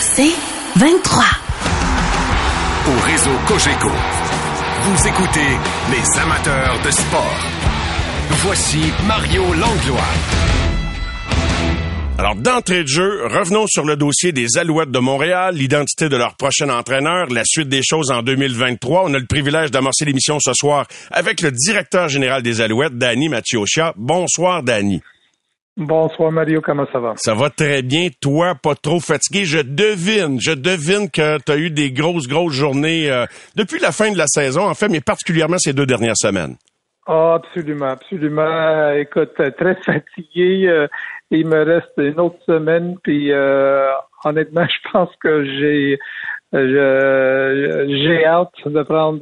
C'est 23. Au réseau Cogeco, vous écoutez les amateurs de sport. Voici Mario Langlois. Alors, d'entrée de jeu, revenons sur le dossier des Alouettes de Montréal, l'identité de leur prochain entraîneur, la suite des choses en 2023. On a le privilège d'amorcer l'émission ce soir avec le directeur général des Alouettes, Danny Mathieuccia. Bonsoir, Danny. Bonsoir Mario, comment ça va? Ça va très bien. Toi, pas trop fatigué. Je devine, je devine que tu as eu des grosses, grosses journées euh, depuis la fin de la saison, en fait, mais particulièrement ces deux dernières semaines. Oh, absolument, absolument. Écoute, très fatigué. Euh, il me reste une autre semaine, puis euh, honnêtement, je pense que j'ai j'ai hâte de prendre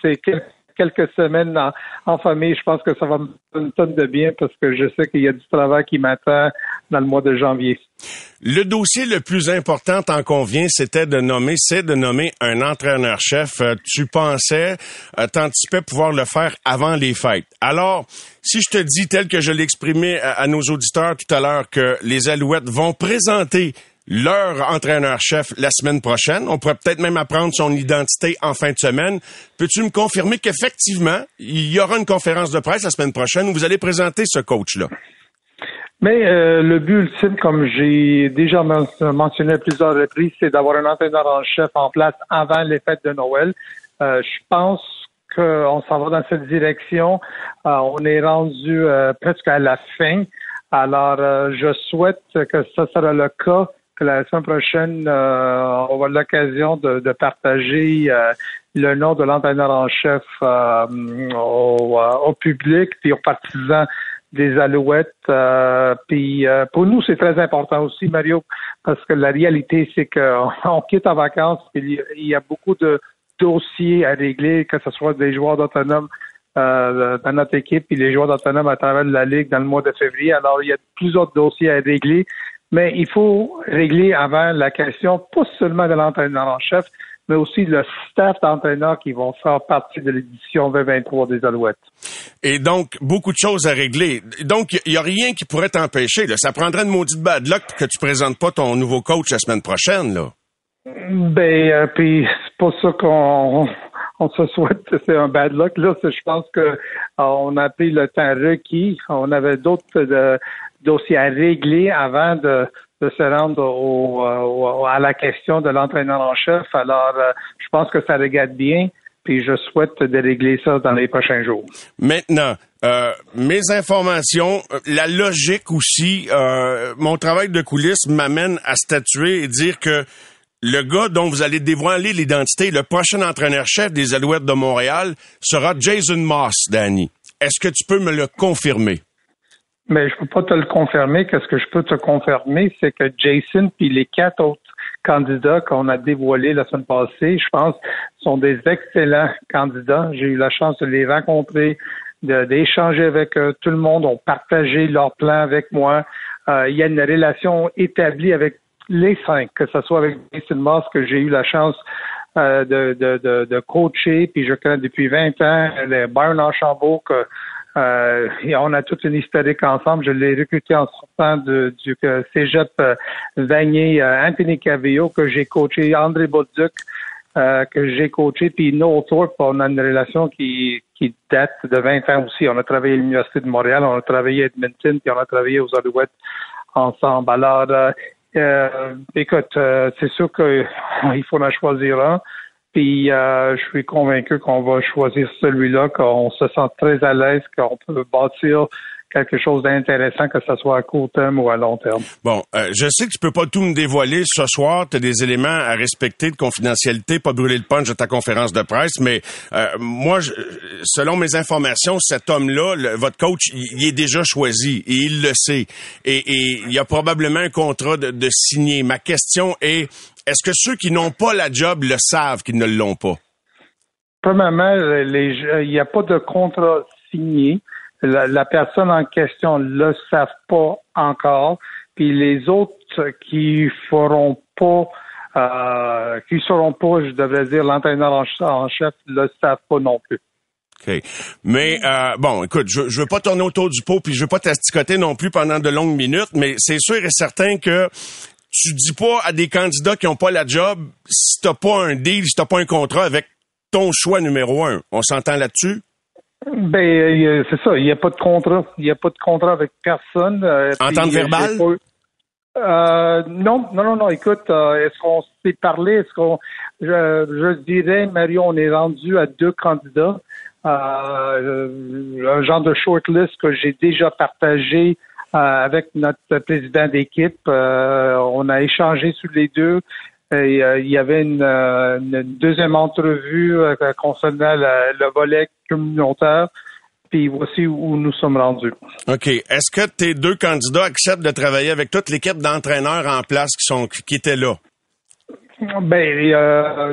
quelques quelques semaines en, famille, je pense que ça va me faire une tonne de bien parce que je sais qu'il y a du travail qui m'attend dans le mois de janvier. Le dossier le plus important, tant qu'on vient, c'était de nommer, c'est de nommer un entraîneur-chef. Euh, tu pensais, euh, t'anticipais pouvoir le faire avant les fêtes. Alors, si je te dis, tel que je l'exprimais à nos auditeurs tout à l'heure, que les Alouettes vont présenter leur entraîneur-chef la semaine prochaine. On pourrait peut-être même apprendre son identité en fin de semaine. Peux-tu me confirmer qu'effectivement, il y aura une conférence de presse la semaine prochaine où vous allez présenter ce coach-là? Mais euh, le but ultime, comme j'ai déjà mentionné à plusieurs reprises, c'est d'avoir un entraîneur en chef en place avant les fêtes de Noël. Euh, je pense qu'on s'en va dans cette direction. Euh, on est rendu presque à la fin. Alors, je souhaite que ça sera le cas la semaine prochaine, euh, on avoir l'occasion de, partager euh, le nom de l'entraîneur en chef euh, au, public et aux partisans des Alouettes. puis pour nous, c'est très important aussi, Mario, parce que la réalité, c'est qu'on quitte en vacances. Il y a beaucoup de dossiers à régler, que ce soit des joueurs d'autonomes dans notre équipe et les joueurs d'autonomes à travers la Ligue dans le mois de février. Alors, il y a plusieurs dossiers à régler. Mais il faut régler avant la question, pas seulement de l'entraîneur en chef, mais aussi le staff d'entraîneurs qui vont faire partie de l'édition 2023 des Alouettes. Et donc, beaucoup de choses à régler. Donc, il n'y a rien qui pourrait t'empêcher. Ça prendrait une maudite bad luck que tu présentes pas ton nouveau coach la semaine prochaine. Là. Ben, euh, puis c'est pas ça qu'on on se souhaite c'est un bad luck. Là, je pense que on a pris le temps requis. On avait d'autres euh, dossiers à régler avant de, se rendre au, à la question de l'entraîneur en chef. Alors, euh, je pense que ça regarde bien. Puis je souhaite de régler ça dans les prochains jours. Maintenant, mes informations, la logique aussi, mon travail de coulisses m'amène à statuer et dire que le gars dont vous allez dévoiler l'identité, le prochain entraîneur-chef des Alouettes de Montréal, sera Jason Moss, Danny. Est-ce que tu peux me le confirmer? Mais je peux pas te le confirmer. Qu'est-ce que je peux te confirmer, c'est que Jason puis les quatre autres candidats qu'on a dévoilés la semaine passée, je pense, sont des excellents candidats. J'ai eu la chance de les rencontrer, d'échanger avec eux. Tout le monde ont partagé leur plan avec moi. Euh, il y a une relation établie avec les cinq, que ce soit avec Jason Moss, que j'ai eu la chance euh, de, de, de, coacher, puis je connais depuis 20 ans, les Byron Archambault, que euh, on a toute une historique ensemble. Je l'ai recruté en sortant de, du cégep euh, Vanier, euh, Anthony Cavillo, que j'ai coaché, André Bolduc, euh, que j'ai coaché, puis Noel Thorpe, on a une relation qui, qui date de 20 ans aussi. On a travaillé à l'Université de Montréal, on a travaillé à Edmonton, puis on a travaillé aux Alouettes ensemble. Alors, euh, écoute, euh, c'est sûr qu'il faut en choisir un. Puis euh, je suis convaincu qu'on va choisir celui-là, qu'on se sent très à l'aise, qu'on peut bâtir quelque chose d'intéressant, que ce soit à court terme ou à long terme. Bon, euh, je sais que tu peux pas tout me dévoiler ce soir. Tu as des éléments à respecter de confidentialité, pas brûler le punch de ta conférence de presse, mais euh, moi, selon mes informations, cet homme-là, votre coach, il, est déjà choisi et il le sait. Et, il y a probablement un contrat de, de signer. Ma question est, est-ce que ceux qui n'ont pas la job le savent qu'ils ne l'ont pas? Premièrement, il n'y a pas de contrat signé la, personne en question ne le savent pas encore, puis les autres qui feront pas, euh, qui seront pas, je devrais dire, l'entraîneur en, chef, le savent pas non plus. OK. Mais euh, bon, écoute, je, je veux pas tourner autour du pot, puis je veux pas t'asticoter non plus pendant de longues minutes, mais c'est sûr et certain que tu dis pas à des candidats qui ont pas la job si t'as pas un deal, si t'as pas un contrat avec ton choix numéro un. On s'entend là-dessus? Ben, euh, c'est ça. Il n'y a pas de contrat. Il n'y a pas de contrat avec personne. Euh, Entente verbale? Euh, non, non, non, non. Écoute, euh, est-ce qu'on s'est parlé? Est-ce qu'on, je, je dirais, Mario, on est rendu à deux candidats. un genre de shortlist que j'ai déjà partagé avec notre président d'équipe. on a échangé sur les deux. Euh, il y avait une, euh, deuxième entrevue euh, concernant le, volet communautaire. Puis voici où nous sommes rendus. OK. Est-ce que tes deux candidats acceptent de travailler avec toute l'équipe d'entraîneurs en place qui sont qui étaient là? Ben,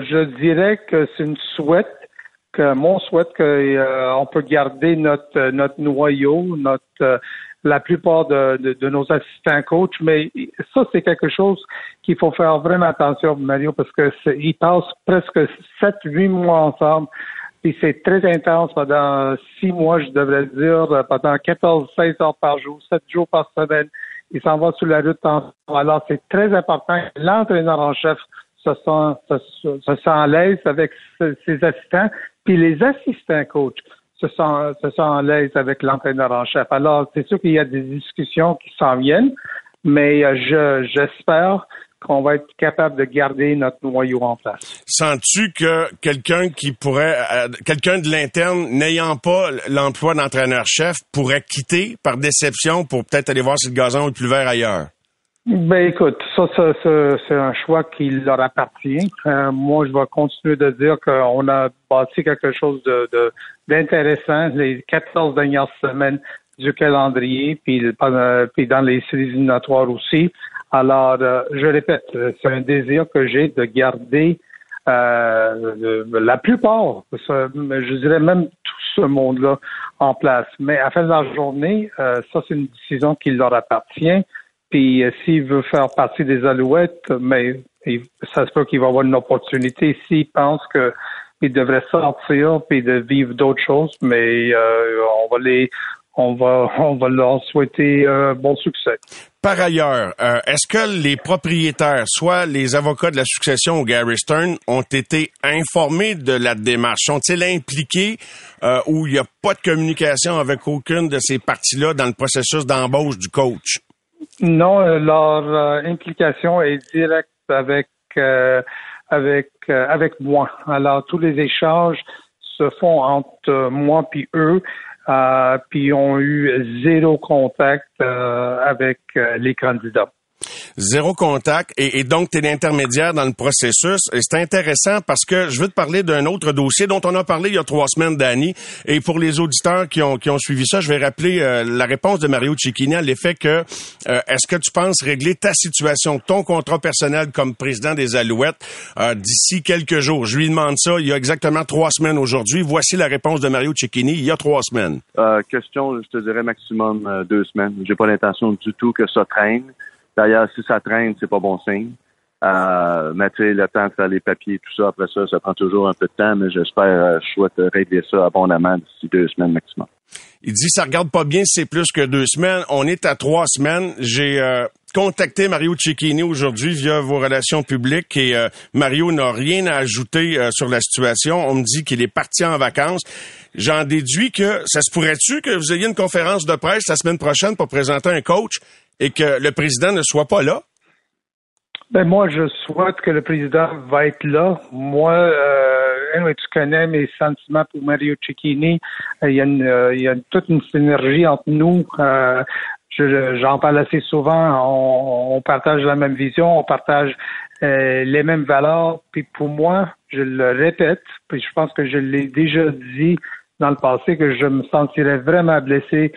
je dirais que c'est une souhaite que mon souhaite qu'on peut garder notre notre noyau, notre la plupart de, de, nos assistants coachs, mais ça, c'est quelque chose qu'il faut faire vraiment attention, Mario, parce que ils passent presque sept, huit mois ensemble. Et c'est très intense pendant six mois, je devrais dire, pendant 14, 16 heures par jour, sept jours par semaine. Ils s'en vont sur la route ensemble. Alors, c'est très important l'entraîneur en chef se sent, se, se sent à l'aise avec ses assistants, puis les assistants coachs se sent, se sent à l'aise avec l'entraîneur en chef. Alors, c'est sûr qu'il y a des discussions qui s'en viennent, mais euh, je, j'espère qu'on va être capable de garder notre noyau en place. Sens-tu que quelqu'un qui pourrait, euh, quelqu'un de l'interne n'ayant pas l'emploi d'entraîneur-chef pourrait quitter par déception pour peut-être aller voir si gazon est plus vert ailleurs? Ben écoute, ça, ça, c'est un choix qui leur appartient. Euh, moi, je vais continuer de dire qu'on a bâti quelque chose de, d'intéressant les 14 dernières semaines du calendrier, puis, puis dans les séries éliminatoires aussi. Alors, euh, je répète, c'est un désir que j'ai de garder euh, la plupart, je dirais même tout ce monde-là en place. Mais à la fin de la journée, ça, c'est une décision qui leur appartient. Puis euh, s'il veut faire partie des Alouettes, mais ça se peut qu'il va avoir une opportunité s'il pense qu'il devrait sortir puis de vivre d'autres choses, mais euh, on va les on va on va leur souhaiter un bon succès. Par ailleurs, euh, est-ce que les propriétaires, soit les avocats de la succession ou Gary Stern, ont été informés de la démarche? Sont-ils impliqués ou il n'y a pas de communication avec aucune de ces parties-là dans le processus d'embauche du coach? Non, euh, leur euh, implication est directe avec euh, avec avec moi. Alors tous les échanges se font entre moi puis eux, puis ont eu zéro contact avec les candidats. Zéro contact et, donc tu es l'intermédiaire dans le processus. Et c'est intéressant parce que je veux te parler d'un autre dossier dont on a parlé il y a trois semaines, Danny. Et pour les auditeurs qui ont, qui ont suivi ça, je vais rappeler euh, la réponse de Mario Cecchini à l'effet que euh, est-ce que tu penses régler ta situation, ton contrat personnel comme président des Alouettes euh, d'ici quelques jours? Je lui demande ça il y a exactement trois semaines aujourd'hui. Voici la réponse de Mario Cecchini il y a trois semaines. question, je te dirais maximum deux semaines. J'ai pas l'intention du tout que ça traîne. D'ailleurs, si ça traîne, c'est pas bon signe. Euh, mais tu sais, le temps de faire les papiers, tout ça, après ça, ça prend toujours un peu de temps, mais j'espère, euh, je souhaite régler ça abondamment d'ici deux semaines maximum. Il dit, ça regarde pas bien c'est plus que deux semaines. On est à trois semaines. J'ai euh, contacté Mario Cecchini aujourd'hui via vos relations publiques et euh, Mario n'a rien à ajouter sur la situation. On me dit qu'il est parti en vacances. J'en déduis que ça se pourrait-tu que vous ayez une conférence de presse la semaine prochaine pour présenter un coach? Et que le président ne soit pas là? Ben moi, je souhaite que le président va être là. Moi, euh, tu connais mes sentiments pour Mario Cecchini. Il y a, une, il y a toute une synergie entre nous. J'en parle assez souvent. On, on, partage la même vision, on partage les mêmes valeurs. Puis pour moi, je le répète, puis je pense que je l'ai déjà dit dans le passé, que je me sentirais vraiment blessé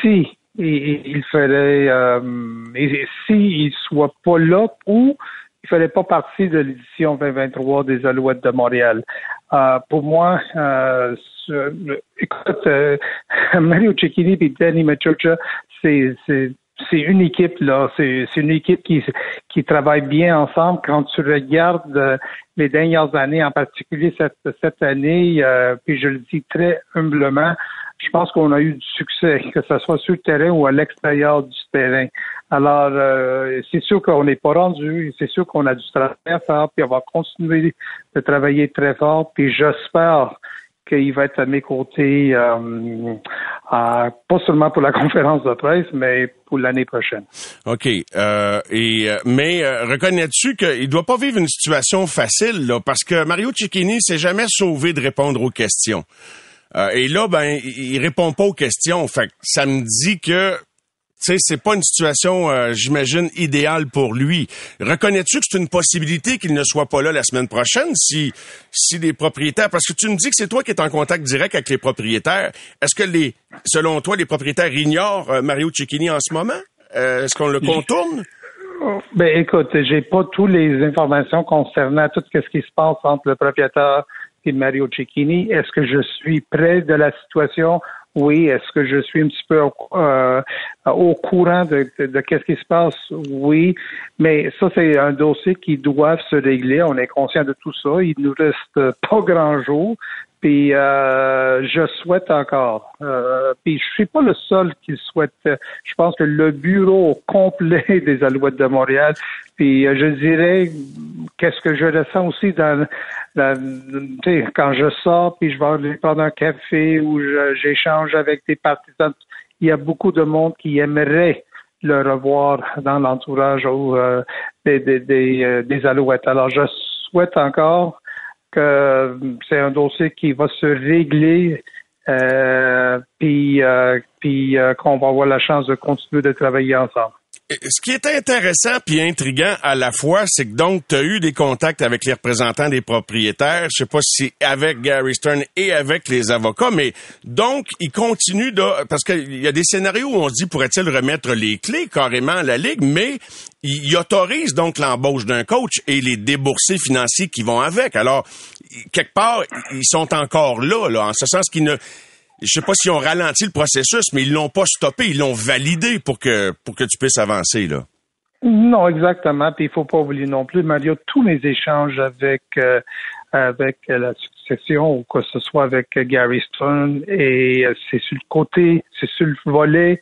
si il, ferait, euh, si il soit pas là ou il ferait pas partie de l'édition 2023 des Alouettes de Montréal. Euh, pour moi, euh, écoute, euh, Mario Cecchini et Danny Machucha, c'est c'est une équipe là, c'est une équipe qui qui travaille bien ensemble. Quand tu regardes euh, les dernières années, en particulier cette cette année, euh, puis je le dis très humblement, je pense qu'on a eu du succès, que ce soit sur le terrain ou à l'extérieur du terrain. Alors, euh, c'est sûr qu'on n'est pas rendu, c'est sûr qu'on a du travail à faire, puis on va continuer de travailler très fort, puis j'espère qu'il va être à mes côtés, euh, pas seulement pour la conférence de presse, mais pour l'année prochaine. OK. Euh, et euh, mais reconnais-tu qu'il doit pas vivre une situation facile, là, parce que Mario Cicchini s'est jamais sauvé de répondre aux questions. Et là, ben, il répond pas aux questions. Fait ça me dit que sais, c'est pas une situation, euh, j'imagine, idéale pour lui. Reconnais-tu que c'est une possibilité qu'il ne soit pas là la semaine prochaine si, si les propriétaires, parce que tu me dis que c'est toi qui es en contact direct avec les propriétaires. Est-ce que les, selon toi, les propriétaires ignorent euh, Mario Cecchini en ce moment? Euh, est-ce qu'on le contourne? Ben, écoute, j'ai pas toutes les informations concernant tout ce qui se passe entre le propriétaire Mario Cecchini. Est-ce que je suis près de la situation? Oui. Est-ce que je suis un petit peu euh, au courant de, de, qu'est-ce qui se passe? Oui. Mais ça, c'est un dossier qui doit se régler. On est conscient de tout ça. Il nous reste pas grand jour. Puis euh, je souhaite encore. Euh, puis je suis pas le seul qui souhaite. Je pense que le bureau complet des Alouettes de Montréal. Puis euh, je dirais qu'est-ce que je ressens aussi dans, dans quand je sors puis je vais aller prendre un café ou j'échange avec des partisans. Il y a beaucoup de monde qui aimerait le revoir dans l'entourage euh, des, des, euh, des Alouettes. Alors je souhaite encore que c'est un dossier qui va se régler, euh, puis, euh, puis euh, qu'on va avoir la chance de continuer de travailler ensemble ce qui est intéressant puis intriguant à la fois, c'est que donc tu as eu des contacts avec les représentants des propriétaires, je sais pas si avec Gary Stern et avec les avocats, mais donc il continue de parce qu'il y a des scénarios où on se dit pourrait-il remettre les clés carrément à la ligue, mais il, autorise donc l'embauche d'un coach et les déboursés financiers qui vont avec. Alors quelque part, ils sont encore là, là en ce sens qu'ils ne je sais pas si on ralentit le processus, mais ils l'ont pas stoppé, ils l'ont validé pour que pour que tu puisses avancer là. Non, exactement. Puis il faut pas oublier non plus, Mario, tous mes échanges avec euh, avec la succession ou que ce soit avec Gary Stern et euh, c'est sur le côté, c'est sur le volet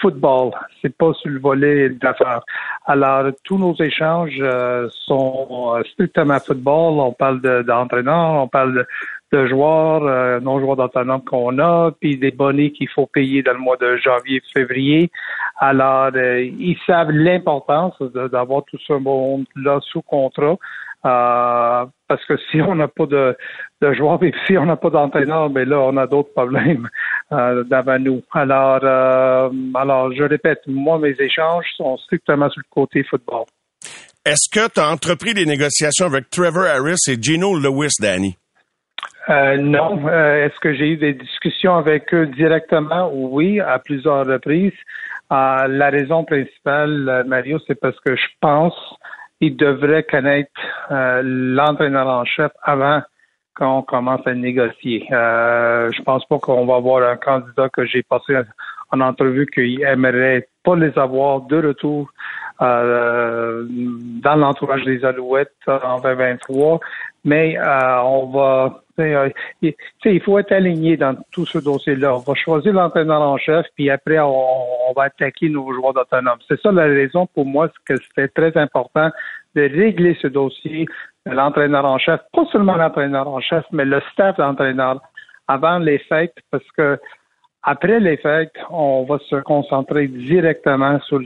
football, c'est pas sur le volet d'affaires. Alors tous nos échanges euh, sont strictement football. On parle d'entraîneur, on parle de, de joueurs, euh, non-joueurs d'autonome qu'on a, puis des bonnets qu'il faut payer dans le mois de janvier, février. Alors, euh, ils savent l'importance d'avoir tout ce monde-là sous contrat. Euh, parce que si on n'a pas de, joueurs et si on n'a pas d'entraîneur, ben là, on a d'autres problèmes euh, devant nous. Alors, alors, je répète, moi, mes échanges sont strictement sur le côté football. Est-ce que tu as entrepris des négociations avec Trevor Harris et Gino Lewis, Danny? Euh, non. Euh, est-ce que j'ai eu des discussions avec eux directement? Oui, à plusieurs reprises. Euh, la raison principale, Mario, c'est parce que je pense qu'ils devraient connaître l'entraîneur en chef avant qu'on commence à négocier. Euh, je pense pas qu'on va avoir un candidat que j'ai passé en entrevue qui aimerait pas les avoir de retour dans l'entourage des Alouettes en 2023, mais on va euh, il faut être aligné dans tout ce dossier-là. On va choisir l'entraîneur en chef, puis après, on, va attaquer nos joueurs autonomes. C'est ça la raison pour moi que c'était très important de régler ce dossier l'entraîneur en chef, pas seulement l'entraîneur en chef, mais le staff d'entraîneur avant les fêtes, parce que après les fêtes, on va se concentrer directement sur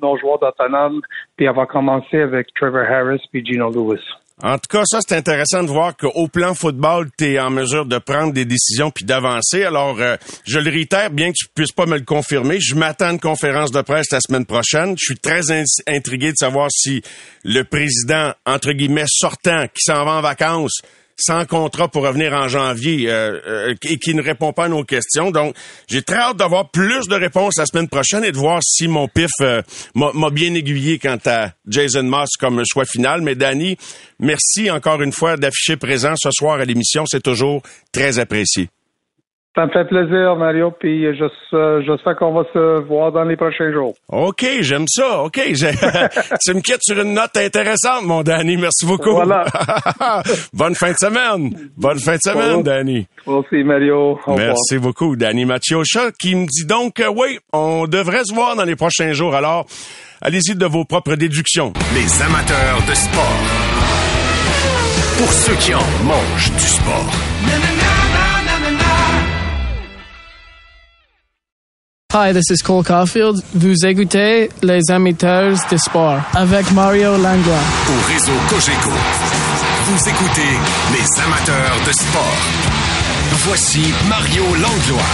nos joueurs autonomes, puis on va commencer avec Trevor Harris puis Gino Lewis. En tout cas, ça, c'est intéressant de voir qu'au plan football, tu es en mesure de prendre des décisions puis d'avancer. Alors, euh, je le réitère, bien que tu puisses pas me le confirmer, je m'attends à une conférence de presse la semaine prochaine. Je suis très intrigué de savoir si le président, entre guillemets, sortant, qui s'en va en vacances, sans contrat pour revenir en janvier euh, euh, et qui ne répond pas à nos questions. Donc, j'ai très hâte d'avoir plus de réponses la semaine prochaine et de voir si mon pif euh, m'a bien aiguillé quant à Jason Moss comme choix final. Mais Danny, merci encore une fois d'afficher présent ce soir à l'émission. C'est toujours très apprécié. Ça me fait plaisir, Mario, puis j'espère qu'on va se voir dans les prochains jours. OK, j'aime ça. OK. tu me quittes sur une note intéressante, mon Danny. Merci beaucoup. Voilà. Bonne fin de semaine. Bonne fin de semaine, Danny. Merci, Mario. Merci beaucoup, Danny Mathieucha, qui me dit donc, euh, oui, on devrait se voir dans les prochains jours. Alors, allez-y de vos propres déductions. Les amateurs de sport. Pour ceux qui en mangent du sport. Hi, this is Cole Caulfield. Vous écoutez les amateurs de sport avec Mario Langlois. Au réseau Cogeco, vous écoutez les amateurs de sport. Voici Mario Langlois.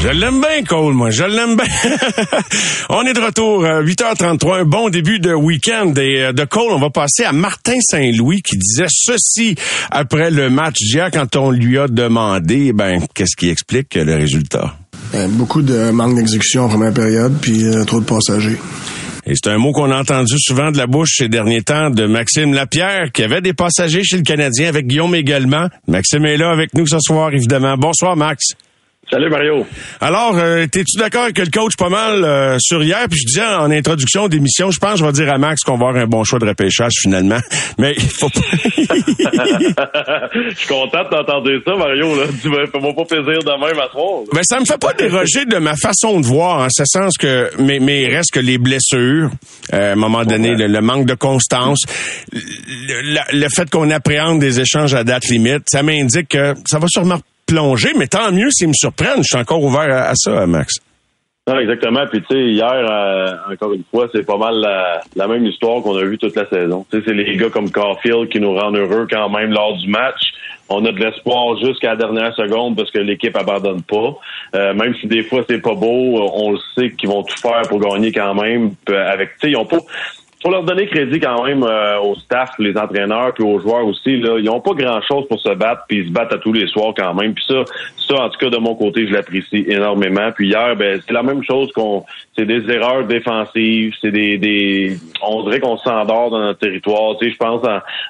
Je l'aime bien, Cole, moi. Je l'aime bien. on est de retour, 8h33, un bon début de week-end. Et euh, de Cole, on va passer à Martin Saint-Louis qui disait ceci après le match d'hier quand on lui a demandé, ben, qu'est-ce qui explique le résultat? Euh, beaucoup de manque d'exécution en première période, puis euh, trop de passagers. Et c'est un mot qu'on a entendu souvent de la bouche ces derniers temps de Maxime Lapierre, qui avait des passagers chez le Canadien avec Guillaume également. Maxime est là avec nous ce soir, évidemment. Bonsoir, Max. Salut Mario. Alors, euh, t'es-tu d'accord avec le coach pas mal euh, sur hier? Puis je disais en introduction d'émission, je pense que je vais dire à Max qu'on va avoir un bon choix de repêchage finalement. Mais il faut pas... je suis content d'entendre ça, Mario. Là. Tu me fais pas plaisir de même à soir. Mais ça me fait pas déroger de ma façon de voir, en ce sens que mais, mais il reste que les blessures, euh, à un moment donné, le, manque de constance, le, le fait qu'on appréhende des échanges à date limite, ça m'indique que ça va sûrement plonger, mais tant mieux s'ils me surprennent. Je suis encore ouvert à, ça, Max. Non, exactement. Puis tu sais, hier, euh, encore une fois, c'est pas mal la, même histoire qu'on a vue toute la saison. Tu sais, c'est les gars comme Caulfield qui nous rendent heureux quand même lors du match. On a de l'espoir jusqu'à la dernière seconde parce que l'équipe abandonne pas. Euh, même si des fois c'est pas beau, on le sait qu'ils vont tout faire pour gagner quand même. Avec, tu sais, ils ont pas faut leur donner crédit quand même euh, au staff, les entraîneurs, puis aux joueurs aussi. Là, ils ont pas grand-chose pour se battre, puis ils se battent à tous les soirs quand même. Puis ça, ça en tout cas de mon côté, je l'apprécie énormément. Puis hier, ben c'est la même chose qu'on, c'est des erreurs défensives, c'est des, des, on dirait qu'on s'endort dans notre territoire. Tu sais, je pense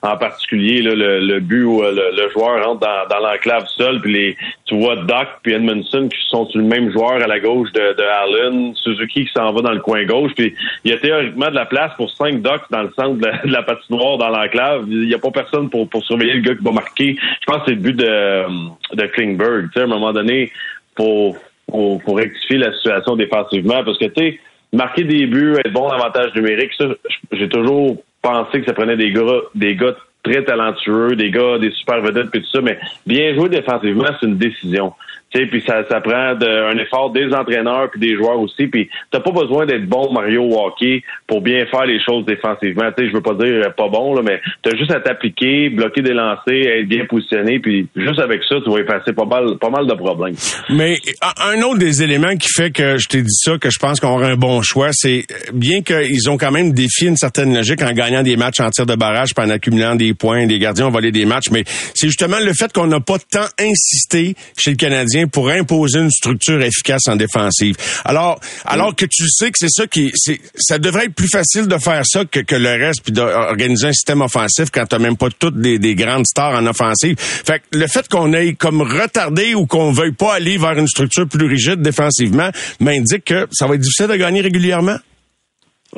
en, particulier là, le, le, but où euh, le, joueur rentre dans, dans l'enclave seul, puis les, tu vois Doc puis Edmondson qui sont le même joueur à la gauche de, de Allen, Suzuki qui s'en va dans le coin gauche, puis il y a théoriquement de la place pour cinq Docs dans le centre de la, patinoire dans l'enclave. Il n'y a pas personne pour, pour surveiller le gars qui va marquer. Je pense que c'est le but de, de Klingberg. Tu sais, à un moment donné, faut, faut rectifier la situation défensivement parce que tu sais, marquer des buts, être bon avantage numérique, ça, j'ai toujours pensé que ça prenait des gars, des gars très talentueux, des gars, des super vedettes, puis tout ça, mais bien jouer défensivement, c'est une décision puis ça, ça prend un effort des entraîneurs puis des joueurs aussi. Puis t'as pas besoin d'être bon Mario hockey pour bien faire les choses défensivement. Tu sais, je veux pas dire euh, pas bon là, mais t'as juste à t'appliquer, bloquer des lancers, être bien positionné, puis juste avec ça, tu vas effacer pas mal, pas mal de problèmes. Mais un autre des éléments qui fait que je t'ai dit ça, que je pense qu'on aura un bon choix, c'est bien qu'ils ont quand même défié une certaine logique en gagnant des matchs en tir de barrage, puis en accumulant des points, les gardiens ont volé des matchs, mais c'est justement le fait qu'on n'a pas tant insisté chez le Canadien pour imposer une structure efficace en défensive. Alors, alors que tu sais que c'est ça qui, ça devrait être plus facile de faire ça que, que le reste, puis d'organiser un système offensif quand t'as même pas toutes des, des, grandes stars en offensive. Fait que le fait qu'on ait comme retardé ou qu'on veuille pas aller vers une structure plus rigide défensivement m'indique que ça va être difficile de gagner régulièrement.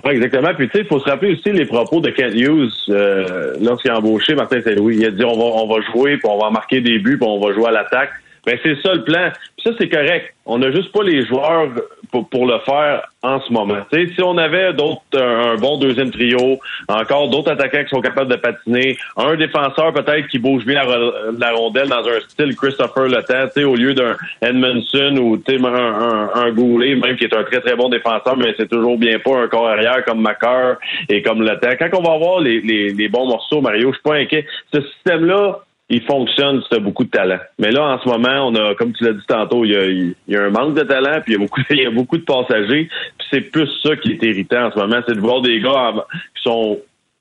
Exactement. Puis tu sais, il faut se rappeler aussi les propos de Kent Hughes euh, lorsqu'il a embauché Martin Saint-Louis. Il a dit on va on va jouer, puis on va marquer des buts, puis on va jouer à l'attaque Ben c'est ça le plan. Puis ça, c'est correct. On n'a juste pas les joueurs pour, pour le faire en ce moment. sais, si on avait d'autres un, bon deuxième trio, encore d'autres attaquants qui sont capables de patiner, un défenseur peut-être qui bouge bien la, rondelle dans un style Christopher sais, au lieu d'un Edmondson ou un, un, un Goulet, même qui est un très très bon défenseur, mais c'est toujours bien pas un corps arrière comme Macar et comme Le. Quand on va avoir les, les, les bons morceaux, Mario, je suis pas inquiet. Ce système-là, il fonctionne si tu as beaucoup de talent. Mais là, en ce moment, on a, comme tu l'as dit tantôt, il y, a, il y a, un manque de talent, puis il y a beaucoup, il y a beaucoup de passagers. Puis c'est plus ça qui est irritant en ce moment, c'est de voir des gars qui sont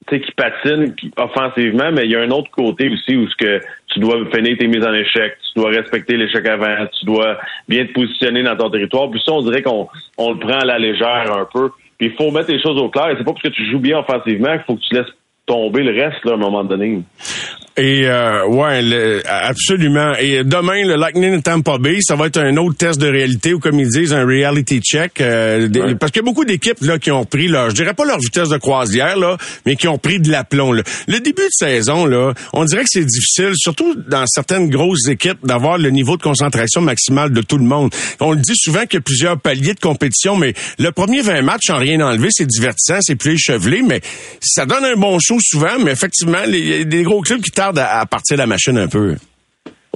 qui patinent offensivement, mais il y a un autre côté aussi où ce que tu dois finir tes mises en échec, tu dois respecter l'échec avant, tu dois bien te positionner dans ton territoire. Puis ça, on dirait qu'on on le prend à la légère un peu. Puis il faut mettre les choses au clair. C'est pas parce que tu joues bien offensivement qu'il faut que tu laisses tomber le reste là, à un moment donné. Et euh, ouais, absolument. Et demain, le Lightning Tampa Bay, ça va être un autre test de réalité ou comme ils disent, un reality check. Euh, parce qu'il y a beaucoup d'équipes là qui ont pris leur, je dirais pas leur vitesse de croisière là, mais qui ont pris de l'aplomb. Le début de saison là, on dirait que c'est difficile, surtout dans certaines grosses équipes, d'avoir le niveau de concentration maximale de tout le monde. On le dit souvent qu'il y a plusieurs paliers de compétition, mais le premier 20 matchs sans rien enlevé, c'est divertissant, c'est plus échevelé, mais ça donne un bon show souvent. Mais effectivement, il y a des gros clubs qui à, partir de la machine un peu.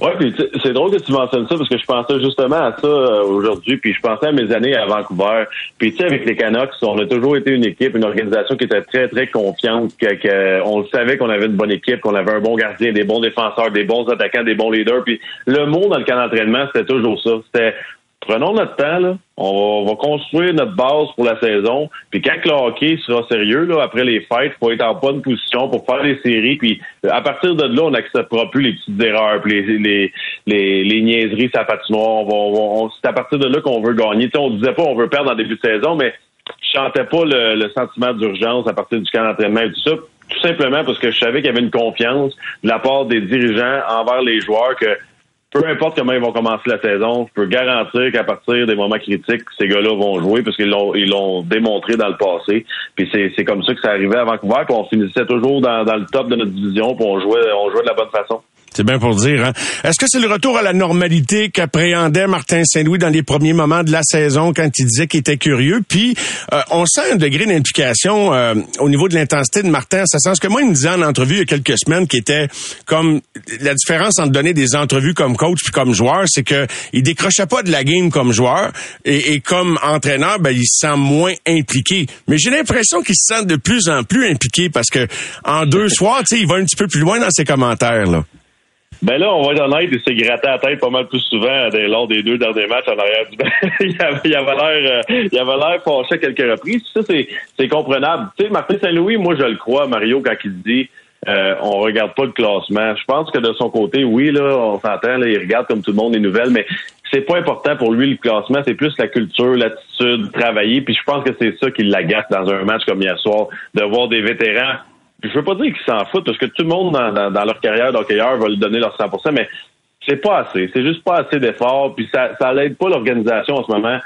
Oui, puis c'est drôle que tu mentionnes ça parce que je pensais justement à ça euh, aujourd'hui, puis je pensais à mes années à Vancouver. Puis tu sais, avec les Canucks, on a toujours été une équipe, une organisation qui était très, très confiante, que, on savait qu'on avait une bonne équipe, qu'on avait un bon gardien, des bons défenseurs, des bons attaquants, des bons leaders. Puis le mot dans le camp d'entraînement, c'était toujours ça. C'était prenons notre temps, là. On va, construire notre base pour la saison. Puis quand le hockey sera sérieux, là, après les fêtes, il faut être en bonne position pour faire les séries. Puis à partir de là, on n'acceptera plus les petites erreurs, puis les, les, les, niaiseries, sa patinoire. On va, c'est à partir de là qu'on veut gagner. T'sais, on disait pas on veut perdre en début de saison, mais je chantais pas le, sentiment d'urgence à partir du camp d'entraînement et tout ça. Tout simplement parce que je savais qu'il y avait une confiance de la part des dirigeants envers les joueurs que peu importe comment ils vont commencer la saison, je peux garantir qu'à partir des moments critiques, ces gars-là vont jouer parce qu'ils l'ont ils l'ont démontré dans le passé. Puis c'est, comme ça que ça arrivait à Vancouver, puis on finissait toujours dans, dans le top de notre division, puis on jouait on jouait de la bonne façon. C'est bien pour dire. Hein? Est-ce que c'est le retour à la normalité qu'appréhendait Martin Saint-Louis dans les premiers moments de la saison quand il disait qu'il était curieux? Puis, euh, on sent un degré d'implication euh, au niveau de l'intensité de Martin. Ça sent ce que moi, il me disait en entrevue il y a quelques semaines qui était comme la différence entre donner des entrevues comme coach puis comme joueur, c'est que il décrochait pas de la game comme joueur et, comme entraîneur, ben, il se sent moins impliqué. Mais j'ai l'impression qu'il se sent de plus en plus impliqué parce que en deux soirs, tu sais, il va un petit peu plus loin dans ses commentaires. là. Ben là, on va être honnête, il s'est gratté la tête pas mal plus souvent lors des deux derniers matchs en arrière du banc. il avait l'air euh, il avait l'air fâché à quelques reprises. Ça, c'est, c'est comprenable. Tu sais, Martin Saint-Louis, moi je le crois, Mario, quand il dit euh, on regarde pas le classement. Je pense que de son côté, oui, là, on s'entend, il regarde comme tout le monde les nouvelles, mais c'est pas important pour lui le classement, c'est plus la culture, l'attitude, travailler. Puis je pense que c'est ça qui l'agace dans un match comme hier soir, de voir des vétérans je veux pas dire qu'ils s'en foutent parce que tout le monde dans, dans, leur carrière d'hockeyeur va lui donner leur 100%, mais c'est pas assez. C'est juste pas assez d'efforts. Puis ça, ça l'aide pas l'organisation en ce moment.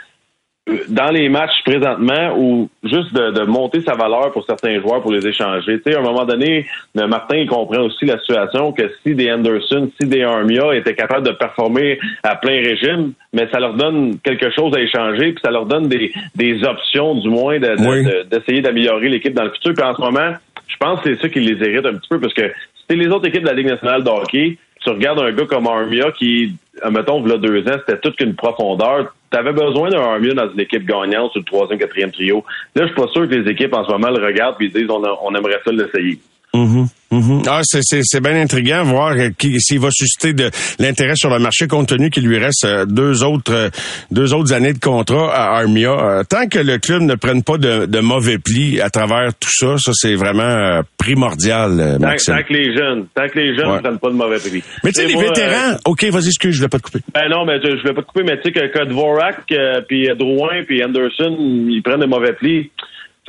Euh, dans les matchs présentement, ou juste de, monter sa valeur pour certains joueurs pour les échanger. Tu sais, à un moment donné, Martin il comprend aussi la situation que si des Anderson, si des Armia étaient capables de performer à plein régime, mais ça leur donne quelque chose à échanger, puis ça leur donne des, des options du moins d'essayer d'améliorer l'équipe dans le futur. Puis en ce moment, je pense que c'est ça qui les hérite un petit peu parce que c'était les autres équipes de la Ligue nationale de hockey. Tu regardes un gars comme Armia qui, mettons, il deux ans, c'était toute qu'une profondeur. Tu avais besoin d'un Armia dans une équipe gagnante sur le troisième, quatrième trio. Là, je suis pas sûr que les équipes en ce moment le regardent et disent on, on aimerait ça l'essayer. Mm-hmm. Mm-hmm. Ah, c'est, c'est, c'est bien intriguant voir s'il va susciter de l'intérêt sur le marché compte tenu qu'il lui reste euh, deux autres euh, deux autres années de contrat à Armia. Euh, tant que le club ne prenne pas de, de mauvais plis à travers tout ça, ça c'est vraiment primordial, Maxime. Tant, que les jeunes, tant que les jeunes ne prennent pas de mauvais plis. Mais tu sais, les vétérans, ok, vas-y, excuse, je vais pas te couper. Ben non, mais je, vais pas te couper, mais tu sais que, Dvorak, puis Drouin, puis Anderson, ils prennent de mauvais plis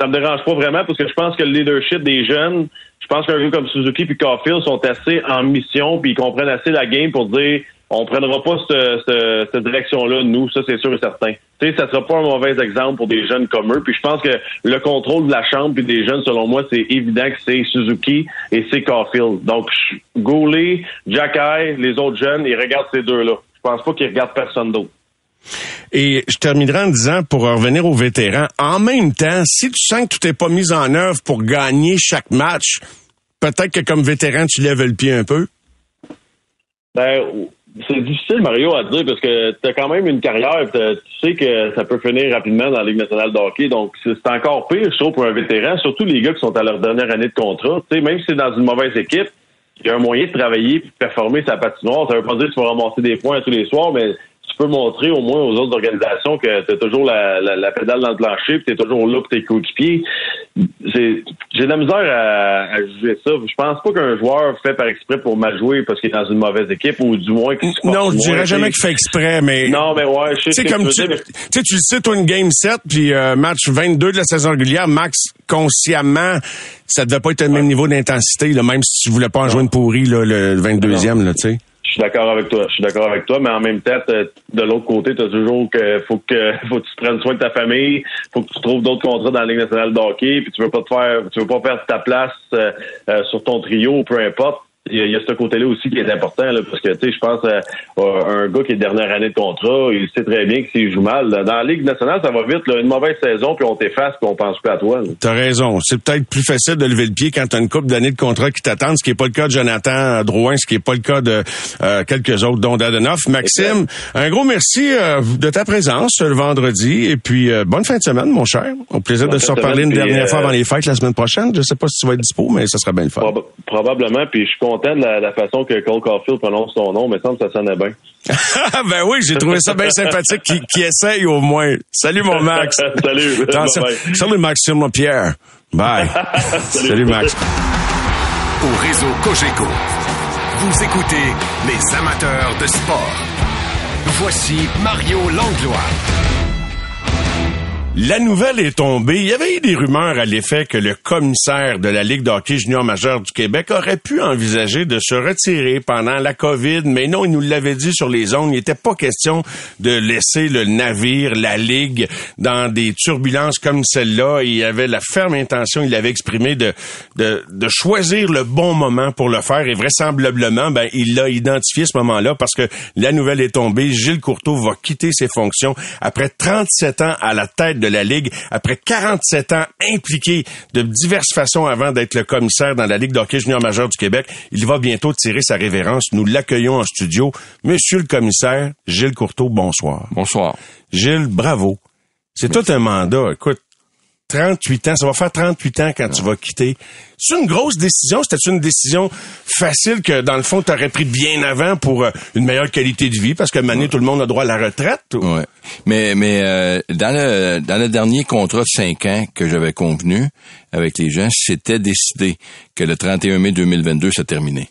ça me dérange pas vraiment parce que je pense que le leadership des jeunes, je pense qu'un gars comme Suzuki et Caulfield sont assez en mission puis ils comprennent assez la game pour dire on prendra pas cette, direction-là, nous, ça c'est sûr et certain. Tu sais, ça sera pas un mauvais exemple pour des jeunes comme eux. Puis je pense que le contrôle de la chambre puis des jeunes, selon moi, c'est évident que c'est Suzuki et c'est Caulfield. Donc Goulet, Jacky, les autres jeunes, ils regardent ces deux-là. Je pense pas qu'il regarde personne d'autre. Et je terminerai en disant, pour revenir aux vétérans, en même temps, si tu sens que tout n'est pas mis en œuvre pour gagner chaque match, peut-être que comme vétéran, tu lèves le pied un peu. Ben, c'est difficile, Mario, à dire parce que tu as quand même une carrière, tu sais que ça peut finir rapidement dans la Ligue nationale de hockey. Donc, c'est encore pire, je trouve, pour un vétéran, surtout les gars qui sont à leur dernière année de contrat. Tu même si c'est dans une mauvaise équipe, il y a un moyen de travailler et de performer sa patinoire. Ça veut pas dire que tu vas ramasser des points tous les soirs, mais tu peux montrer au moins aux autres organisations que tu as toujours la, la, pédale dans le plancher, puis tu es toujours là pour tes coéquipiers. J'ai de la misère à, juger ça. Je pense pas qu'un joueur fait par exprès pour mal jouer parce qu'il est dans une mauvaise équipe ou du moins qu'il se Non, je dirais jamais qu'il fait exprès, mais. Non, mais ouais, je sais comme tu, sais, tu le sais, toi, une game 7, puis euh, match 22 de la saison régulière, max, consciemment, ça devait pas être le même niveau d'intensité, même si tu voulais pas en jouer une pourrie, là, le 22e, là, tu sais. Je suis d'accord avec toi. Je suis d'accord avec toi, mais en même temps, de l'autre côté, tu as toujours que faut que faut que tu prennes soin de ta famille, faut que tu trouves d'autres contrats dans la Ligue nationale de hockey, puis tu veux pas te faire, tu veux pas perdre ta place euh, euh, sur ton trio, peu importe il y, a, ce côté-là aussi qui est important, là, parce que tu sais, je pense à, un gars qui est dernière année de contrat, il sait très bien que s'il joue mal. Dans la Ligue nationale, ça va vite, là, une mauvaise saison, puis on t'efface, puis on pense plus à toi. T'as raison. C'est peut-être plus facile de lever le pied quand t'as une coupe d'années de contrat qui t'attendent, ce qui est pas le cas de Jonathan Drouin, ce qui est pas le cas de euh, quelques autres, dont Dadenoff. Maxime, un gros merci euh, de ta présence le vendredi, et puis euh, bonne fin de semaine, mon cher. Au plaisir de se reparler une dernière fois avant les fêtes la semaine prochaine. Je sais pas si tu vas être dispo, mais ça sera bien le fun. probablement, puis je suis content de la, façon que Cole Caulfield prononce son nom, mais ça me ça sonnait bien. ben oui, j'ai trouvé ça bien sympathique qui, qui essaye au moins. Salut mon Max. Salut. Salut Maxime Pierre. Bye. Salut. Max. Au réseau Cogeco, vous écoutez les amateurs de sport. Voici Mario Langlois. La nouvelle est tombée. Il y avait eu des rumeurs à l'effet que le commissaire de la Ligue d'hockey junior majeur du Québec aurait pu envisager de se retirer pendant la COVID, mais non, il nous l'avait dit sur les ondes. Il n'était pas question de laisser le navire, la Ligue, dans des turbulences comme celle-là. Il avait la ferme intention, il avait exprimé de, de, de choisir le bon moment pour le faire et vraisemblablement, ben, il l'a identifié ce moment-là parce que la nouvelle est tombée. Gilles Courteau va quitter ses fonctions après 37 ans à la tête de la Ligue après 47 ans impliqué de diverses façons avant d'être le commissaire dans la Ligue d'hockey junior majeur du Québec. Il va bientôt tirer sa révérence. Nous l'accueillons en studio. Monsieur le commissaire, Gilles Courteau, bonsoir. Bonsoir. Gilles, bravo. C'est tout un mandat. Écoute, 38 ans, ça va faire 38 ans quand tu vas quitter. C'est une grosse décision, c'était une décision facile que dans le fond tu aurais pris bien avant pour euh, une meilleure qualité de vie parce que maintenant tout le monde a droit à la retraite. Ouais. Mais mais euh, dans le dans le dernier contrat de 5 ans que j'avais convenu avec les gens, c'était décidé que le 31 mai 2022 ça terminait.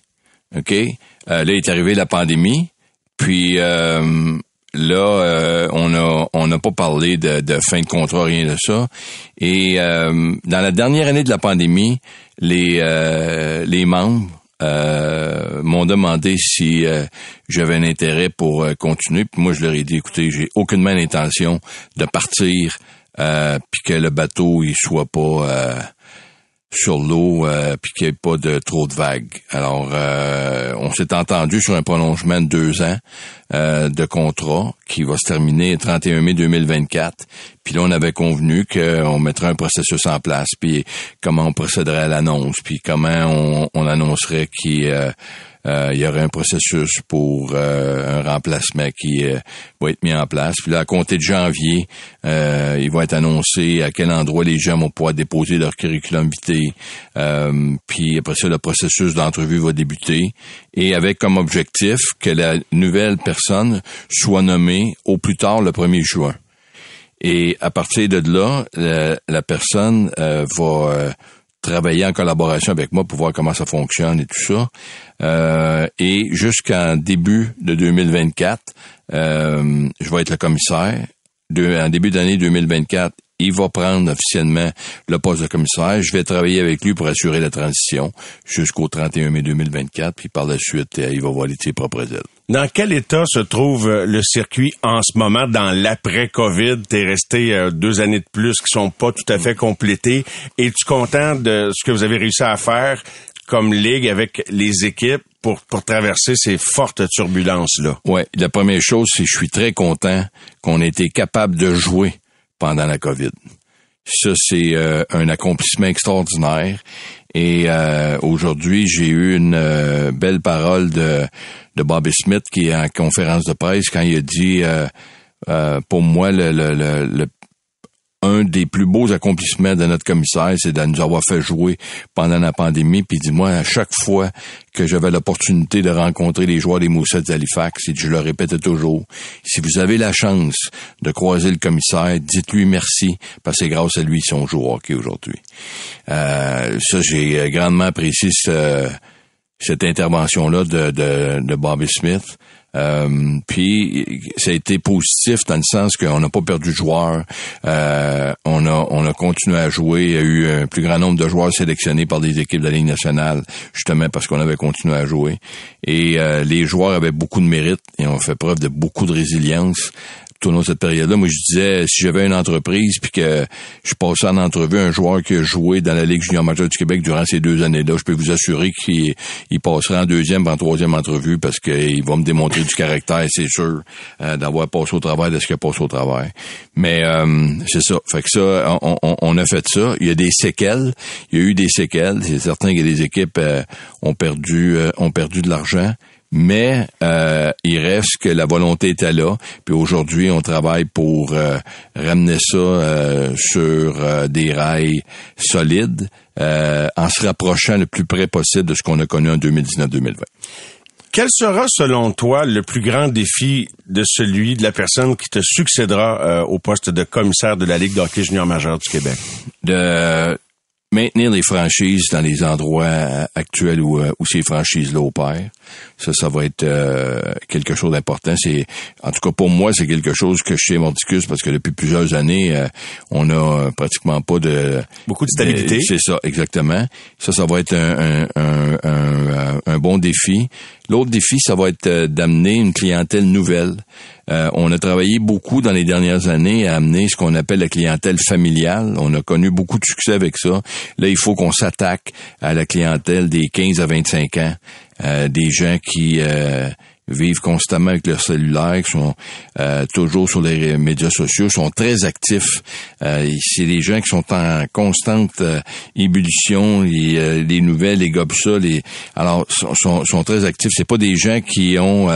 OK? Euh, là est arrivé la pandémie puis Là, euh, on a on n'a pas parlé de, fin de contrat, rien de ça. Et euh, dans la dernière année de la pandémie, les euh, les membres m'ont demandé si j'avais un intérêt pour continuer. Puis moi, je leur ai dit, écoutez, j'ai aucunement l'intention de partir, puis que le bateau il soit pas sur l'eau euh, puis qu'il n'y ait pas de trop de vagues. Alors, euh, on s'est entendu sur un prolongement de deux ans euh, de contrat qui va se terminer le 31 mai 2024. Puis là, on avait convenu qu'on mettrait un processus en place, puis comment on procéderait à l'annonce, puis comment on, on annoncerait qui il y aurait un processus pour euh, un remplacement qui euh, va être mis en place. Puis là, à compter de janvier, il va être annoncé à quel endroit les gens vont pouvoir déposer leur curriculum vitae. puis après ça, le processus d'entrevue va débuter. Et avec comme objectif que la nouvelle personne soit nommée au plus tard le 1er juin. Et à partir de là, la, personne va travailler en collaboration avec moi pour voir comment ça fonctionne et tout ça. Euh, et jusqu'en début de 2024, euh, je vais être le commissaire. En début d'année 2024, il va prendre officiellement le poste de commissaire. Je vais travailler avec lui pour assurer la transition jusqu'au 31 mai 2024, puis par la suite, euh, il va voir les ses propres ailes. Dans quel état se trouve euh, le circuit en ce moment dans l'après-COVID? T'es resté euh, deux années de plus qui sont pas tout à fait complétées. Es-tu content de ce que vous avez réussi à faire comme ligue avec les équipes? pour, pour traverser ces fortes turbulences-là? Ouais, la première chose, c'est que je suis très content qu'on ait été capable de jouer pendant la COVID. Ça, c'est euh, un accomplissement extraordinaire. Et euh, aujourd'hui, j'ai eu une euh, belle parole de, de Bobby Smith qui est en conférence de presse quand il a dit pour moi le, le, le, un des plus beaux accomplissements de notre commissaire, c'est de nous avoir fait jouer pendant la pandémie. Puis dis-moi, à chaque fois que j'avais l'opportunité de rencontrer les joueurs des Moussets d'Halifax, et je le répétais toujours, si vous avez la chance de croiser le commissaire, dites-lui merci, parce que c'est grâce à lui si on joue hockey aujourd'hui. Euh, ça, j'ai grandement apprécié cette intervention-là de Bobby Smith. Euh, puis ça a été positif dans le sens qu'on n'a pas perdu de joueurs. Euh, on a on a continué à jouer. Il y a eu un plus grand nombre de joueurs sélectionnés par des équipes de la Ligue nationale, justement parce qu'on avait continué à jouer. Et euh, les joueurs avaient beaucoup de mérite et ont fait preuve de beaucoup de résilience tout au long de cette période-là. Moi, je disais, si j'avais une entreprise puis que je passais en entrevue un joueur qui a joué dans la Ligue junior majeure du Québec durant ces deux années-là, je peux vous assurer qu'il il passerait en deuxième, en troisième entrevue parce qu'il va me démontrer du caractère, c'est sûr, euh, d'avoir passé au travail de ce qu'il a passé au travail. Mais euh, c'est ça. Fait que ça, on, a fait ça. Il y a des séquelles. Il y a eu des séquelles. C'est certain que les équipes euh, ont perdu ont perdu de l'argent mais euh, il reste que la volonté était là. Puis aujourd'hui, on travaille pour euh, ramener ça euh, sur des rails solides en se rapprochant le plus près possible de ce qu'on a connu en 2019-2020. Quel sera, selon toi, le plus grand défi de celui de la personne qui te succédera au poste de commissaire de la Ligue d'hockey junior majeur du Québec? De maintenir les franchises dans les endroits actuels où, où ces franchises-là opèrent. Ça, ça va être euh, quelque chose d'important. C'est, en tout cas pour moi, c'est quelque chose que je sais Mordicus parce que depuis plusieurs années, euh, on a pratiquement pas de beaucoup de stabilité. C'est ça, exactement. Ça, ça va être un, un, un, un bon défi. L'autre défi, ça va être euh, d'amener une clientèle nouvelle. On a travaillé beaucoup dans les dernières années à amener ce qu'on appelle la clientèle familiale. On a connu beaucoup de succès avec ça. Là, il faut qu'on s'attaque à la clientèle des 15 à 25 ans. Euh, des gens qui euh, vivent constamment avec leur cellulaire, qui sont euh, toujours sur les médias sociaux, sont très actifs. c'est des gens qui sont en constante ébullition, les, les, nouvelles, les gobes ça, alors sont, sont très actifs. C'est pas des gens qui ont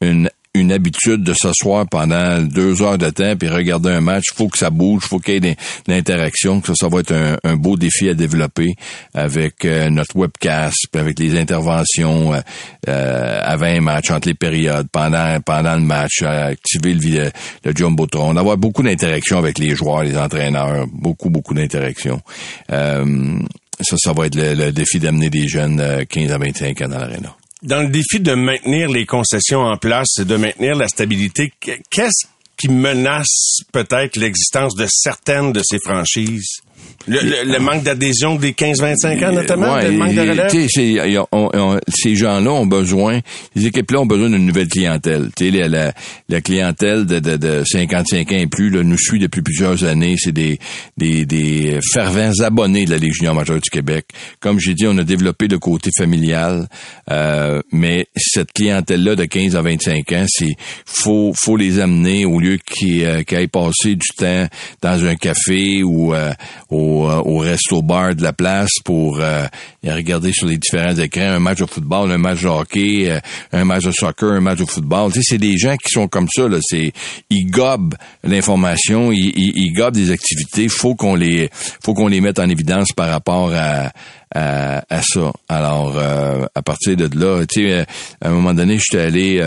une une habitude de s'asseoir pendant deux heures de temps puis regarder un match. Faut que ça bouge, faut qu'il y ait l'interaction. Ça, ça va être un, beau défi à développer avec euh, notre webcast, avec les interventions euh, euh, avant un match, entre les périodes, pendant pendant le match, activer le, le jumbotron, d'avoir beaucoup d'interactions avec les joueurs, les entraîneurs, beaucoup beaucoup d'interactions. ça, ça va être le, le défi d'amener des jeunes 15 à 25 ans dans l'aréna dans le défi de maintenir les concessions en place et de maintenir la stabilité, qu'est-ce qui menace peut-être l'existence de certaines de ces franchises? Le, manque d'adhésion des 15-25 ans, notamment, le manque de relève? ces gens-là ont besoin, les équipes-là ont besoin d'une nouvelle clientèle. La, la, la, clientèle de, de, de, 55 ans et plus là, nous suit depuis plusieurs années. C'est des, des, des fervents abonnés de la Légion majeure du Québec. Comme j'ai dit, on a développé le côté familial, euh, mais cette clientèle-là de 15 à 25 ans, c'est faut, faut les amener au lieu qu'ils euh, aillent passer du temps dans un café ou euh, au, euh, au resto-bar de la place pour euh, regarder sur les différents écrans un match de football, un match de hockey, euh, un match de soccer, un match de football. Tu sais, c'est des gens qui sont comme ça. Là. C'est, ils gobent l'information, ils, ils, gobent des activités. Faut qu'on les, faut qu'on les mette en évidence par rapport à, à, ça. Alors, à partir de là, tu sais, à un moment donné, j'étais allé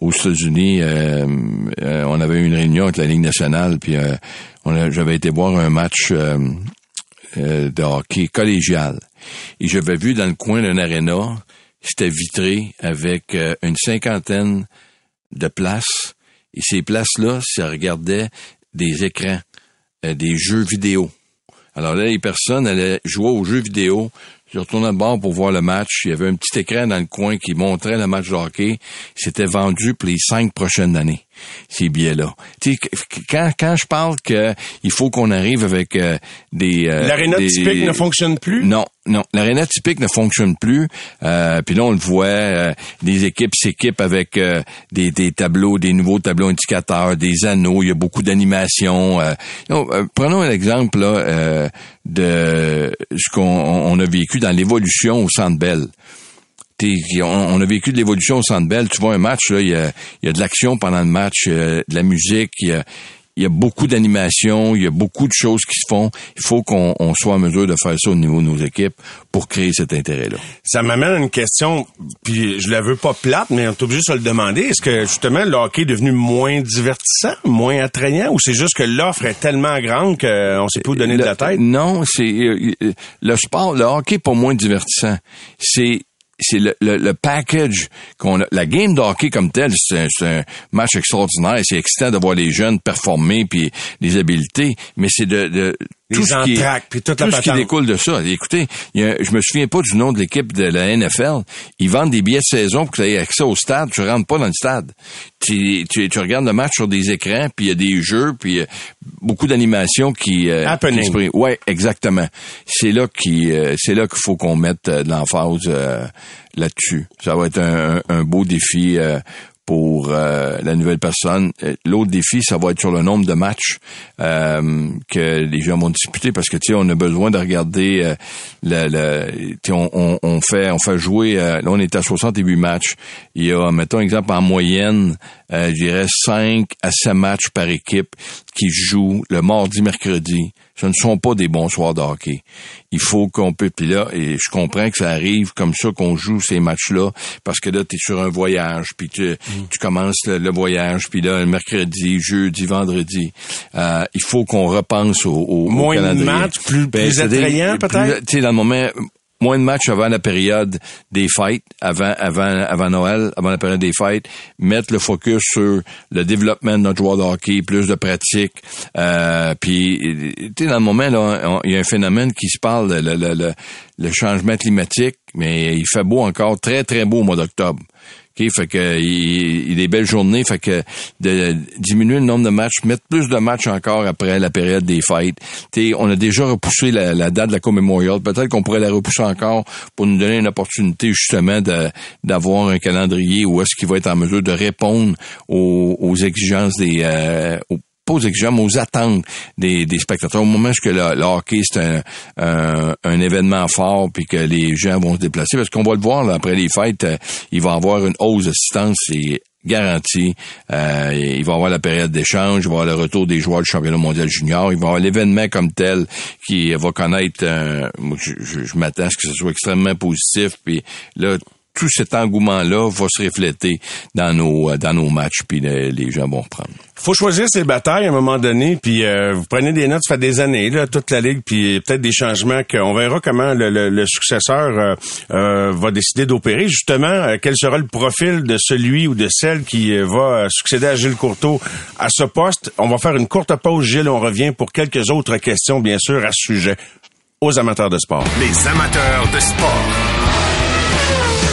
aux États-Unis, on avait une réunion avec la Ligue nationale, puis j'avais été voir un match euh, euh, de hockey collégial. Et j'avais vu dans le coin d'un aréna, c'était vitré avec euh, une cinquantaine de places. Et ces places-là, ça regardait des écrans, des jeux vidéo. Alors là, les personnes allaient jouer aux jeux vidéo. Je retournais de bord pour voir le match. Il y avait un petit écran dans le coin qui montrait le match de hockey. C'était vendu pour les cinq prochaines années. Ces billets-là. Tu sais, quand, quand je parle que il faut qu'on arrive avec euh, des... Euh, L'aréna des- typique ne fonctionne plus? Non, non. L'aréna typique ne fonctionne plus. Euh, Puis là, on le voit, euh, des équipes s'équipent avec euh, des, des tableaux, des nouveaux tableaux indicateurs, des anneaux. Il y a beaucoup d'animation. Euh, non, euh, prenons un exemple là, euh, de ce qu'on on a vécu dans l'évolution au Centre Bell. On, on a vécu de l'évolution au Centre Bell. Tu vois un match, là, il y a, il y a de l'action pendant le match, euh, de la musique, il y a, il y a beaucoup d'animation, il y a beaucoup de choses qui se font. Il faut qu'on on soit en mesure de faire ça au niveau de nos équipes pour créer cet intérêt-là. Ça m'amène à une question, puis je la veux pas plate, mais on est obligé de se le demander. Est-ce que justement le hockey est devenu moins divertissant, moins attrayant, ou c'est juste que l'offre est tellement grande qu'on sait plus où donner de la tête? Non, c'est euh, euh, le sport, le hockey est pas moins divertissant. C'est c'est le, le, le package qu'on a. La game de hockey comme telle, c'est un, c'est un match extraordinaire. C'est excitant de voir les jeunes performer puis les habiletés, mais c'est de, de Les tout ce qui, entraques, puis toute la tout ce qui découle de ça. Écoutez, a- je me souviens pas du nom de l'équipe de la NFL. Ils vendent des billets de saison pour que tu aies accès au stade. Tu rentres pas dans le stade. Tu, tu, tu regardes le match sur des écrans, puis il y a des jeux, puis il y a beaucoup d'animations qui, euh, Happening. qui Ouais, exactement. C'est là qui, euh, c'est là qu'il faut qu'on mette euh, de l'emphase euh, là-dessus. Ça va être un, un- un beau défi euh, pour euh, la nouvelle personne. Euh, L'autre défi, ça va être sur le nombre de matchs euh, que les gens vont disputer parce que tu sais, on a besoin de regarder euh, le, le on, on, on fait on fait jouer. euh, là, on est à 68 matchs. Il y a, mettons exemple en moyenne, euh, je dirais 5 à 7 matchs par équipe qui jouent le mardi, mercredi. Ce ne sont pas des bons soirs de hockey. Il faut qu'on peut, puis là, et je comprends que ça arrive comme ça qu'on joue ces matchs-là, parce que là, tu es sur un voyage, puis tu, tu commences le, le voyage, puis là, le mercredi, jeudi, vendredi, euh, il faut qu'on repense au, au, au Moins de calendrier. matchs, plus- plus c'est-à-dire, attrayant, peut-être? Tu sais, dans le moment, moins de matchs avant la période des fêtes, avant, avant, avant Noël, avant la période des fêtes, mettre le focus sur le développement de notre joueur de hockey, plus de pratique. Euh, puis, tu sais, dans le moment, là, il y a un phénomène qui se parle, le, le, le, le changement climatique, mais il fait beau encore, très, très beau au mois d'octobre. Fait que il, il est belles journées, fait que de diminuer le nombre de matchs, mettre plus de matchs encore après la période des fêtes. T'sais, on a déjà repoussé la, la date de la Coupe Memorial. Peut-être qu'on pourrait la repousser encore pour nous donner une opportunité justement de d'avoir un calendrier où est-ce qu'il va être en mesure de répondre aux, aux exigences des euh, aux- exigences, mais aux attentes des, des spectateurs. Au moment où que le, le hockey, c'est un, un, un événement fort, puis que les gens vont se déplacer, parce qu'on va le voir, là, après les fêtes, euh, il va avoir une hausse d'assistance, c'est garanti. Euh, il va y avoir la période d'échange, il va y avoir le retour des joueurs du championnat mondial junior, il va y avoir l'événement comme tel qui va connaître, euh, je, je- je m'attends à ce que ce soit extrêmement positif, puis là, tout cet engouement-là va se refléter dans nos, euh, dans nos matchs, puis les gens vont reprendre. faut choisir ses batailles à un moment donné, puis euh, vous prenez des notes, ça fait des années, là, toute la ligue, puis peut-être des changements qu'on verra comment le, le- le successeur euh, euh, va décider d'opérer. Justement, euh, quel sera le profil de celui ou de celle qui euh, va succéder à Gilles Courteau à ce poste? On va faire une courte pause, Gilles, on revient pour quelques autres questions, bien sûr, à ce sujet. Aux amateurs de sport. Les amateurs de sport.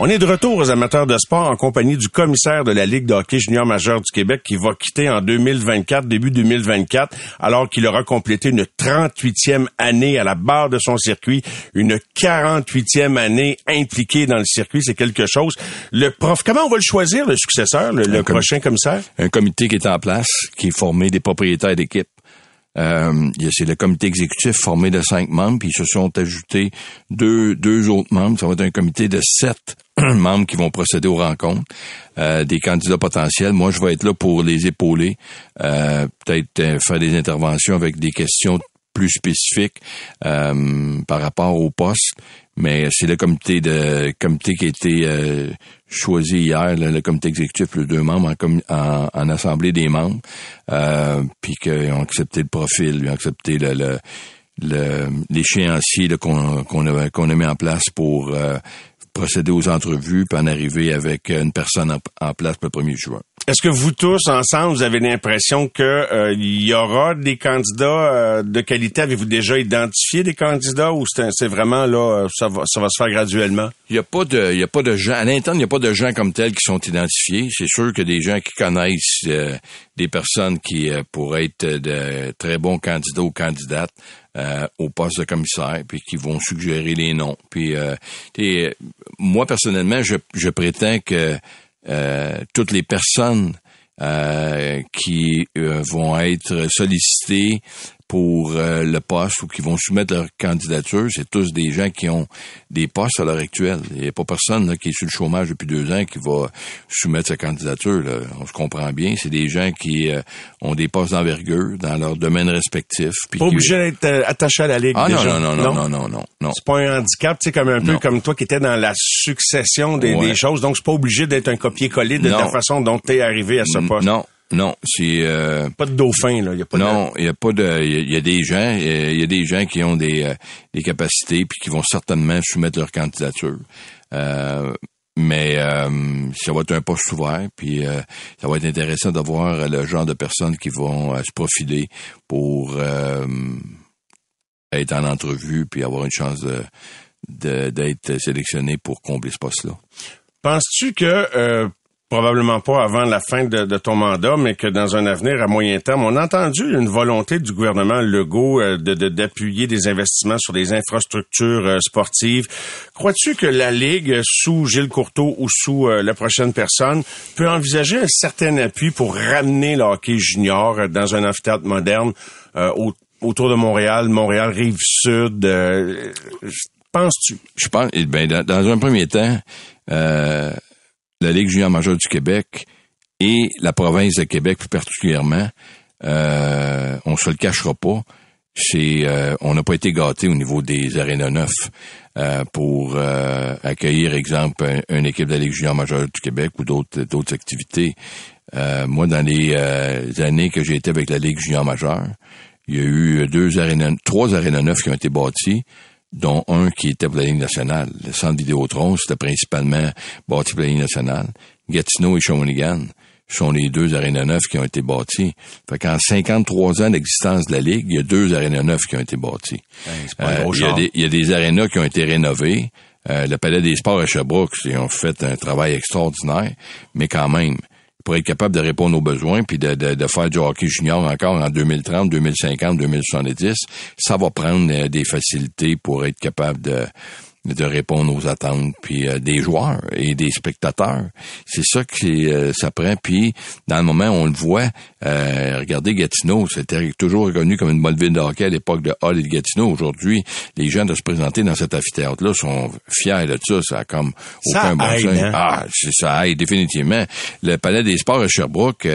On est de retour aux amateurs de sport en compagnie du commissaire de la Ligue de hockey junior majeur du Québec qui va quitter en 2024, début 2024, alors qu'il aura complété une 38e année à la barre de son circuit, une 48e année impliquée dans le circuit, c'est quelque chose. Le prof, comment on va le choisir, le successeur, le, le prochain commissaire? un comité qui est en place, qui est formé des propriétaires d'équipe. Euh, c'est le comité exécutif formé de cinq membres, puis ils se sont ajoutés deux, deux autres membres. Ça va être un comité de sept membres qui vont procéder aux rencontres euh, des candidats potentiels. Moi, je vais être là pour les épauler, euh, peut-être euh, faire des interventions avec des questions plus spécifiques euh, par rapport au poste. Mais c'est le comité de comité qui a été euh, choisi hier, le, comité exécutif, les deux membres en, en, en assemblée des membres, euh, puis qu'ils ont accepté le profil, ils ont accepté le, le, le- l'échéancier qu'on, qu'on, a, qu'on a mis en place pour euh, procéder aux entrevues, puis en arriver avec une personne en, place le 1er juin. Est-ce que vous tous ensemble, vous avez l'impression que euh, il y aura des candidats euh, de qualité? Avez-vous déjà identifié des candidats ou c'est vraiment là, euh, ça va, ça va se faire graduellement? Il y a pas de, il y a pas de gens à l'interne, il n'y a pas de gens comme tels qui sont identifiés. C'est sûr que des gens qui connaissent des personnes qui pourraient être de très bons candidats ou candidates au poste de commissaire, puis qui vont suggérer les noms. Puis, moi personnellement, je, je prétends que euh, toutes les personnes euh, qui euh, vont être sollicitées pour euh, le poste ou qui vont soumettre leur candidature, c'est tous des gens qui ont des postes à l'heure actuelle. Il n'y a pas personne là, qui est sur le chômage depuis deux ans qui va soumettre sa candidature. Là. On se comprend bien. C'est des gens qui euh, ont des postes d'envergure dans leur domaine respectif. Pas obligé d'être euh, attaché à la Ligue ah, déjà. Non, non, non, non, non, non, non. C'est pas un handicap, c'est comme un peu comme toi qui étais dans la succession des, des choses. Donc, c'est pas obligé d'être un copier-coller de la façon dont tu es arrivé à ce poste. Non, non, c'est euh, pas de dauphin là. Y a pas non, il y a pas de. Il y, a des gens, il y a des gens qui ont des, euh, des capacités puis qui vont certainement soumettre leur candidature. Euh, mais ça va être un poste ouvert, puis ça va être intéressant de voir le genre de personnes qui vont se profiler pour être en entrevue puis avoir une chance de d'être sélectionné pour combler ce poste-là. Penses-tu que probablement pas avant la fin de, ton mandat, mais que dans un avenir à moyen terme, on a entendu une volonté du gouvernement Legault euh, de d'appuyer des investissements sur des infrastructures euh, sportives. Crois-tu que la Ligue, sous Gilles Courteau ou sous euh, la prochaine personne, peut envisager un certain appui pour ramener le hockey junior dans un amphithéâtre moderne autour de Montréal, Montréal rive sud? Penses-tu? Je pense, eh ben, dans, dans, un premier temps, euh, la Ligue junior majeure du Québec et la province de Québec plus particulièrement, euh, on se le cachera pas, c'est euh, on n'a pas été gâté au niveau des arénas neufs euh, pour euh, accueillir, exemple, une équipe de la Ligue junior majeure du Québec ou d'autres d'autres activités. moi, dans les années que j'ai été avec la Ligue junior majeure, il y a eu deux arénas, trois arénas neufs qui ont été bâtis dont un qui était pour la Ligue nationale. Le centre Vidéotron, c'était principalement bâti pour la Ligue nationale. Gatineau et Shawinigan sont les deux arénas neufs qui ont été bâtis. Fait qu'en 53 ans d'existence de la Ligue, il y a deux arénas neufs qui ont été bâtis. Ben, euh, il, y a des, il, y a des, arénas qui ont été rénovés. Euh, le Palais des Sports à Sherbrooke, ils ont fait un travail extraordinaire, mais quand même, pour être capable de répondre aux besoins puis de, de, de, faire du hockey junior encore en 2030, 2050, 2070, ça va prendre euh, des facilités pour être capable de de répondre aux attentes puis euh, des joueurs et des spectateurs. C'est ça que euh, ça prend. Puis dans le moment, on le voit. Euh, regardez Gatineau, c'était toujours reconnu comme une bonne ville de hockey à l'époque de Hall et de Gatineau. Aujourd'hui, les gens de se présenter dans cet amphithéâtre-là sont fiers de ça. Ça a comme aucun bon sens. Hein? Ah, ça aide définitivement. Le Palais des Sports à Sherbrooke,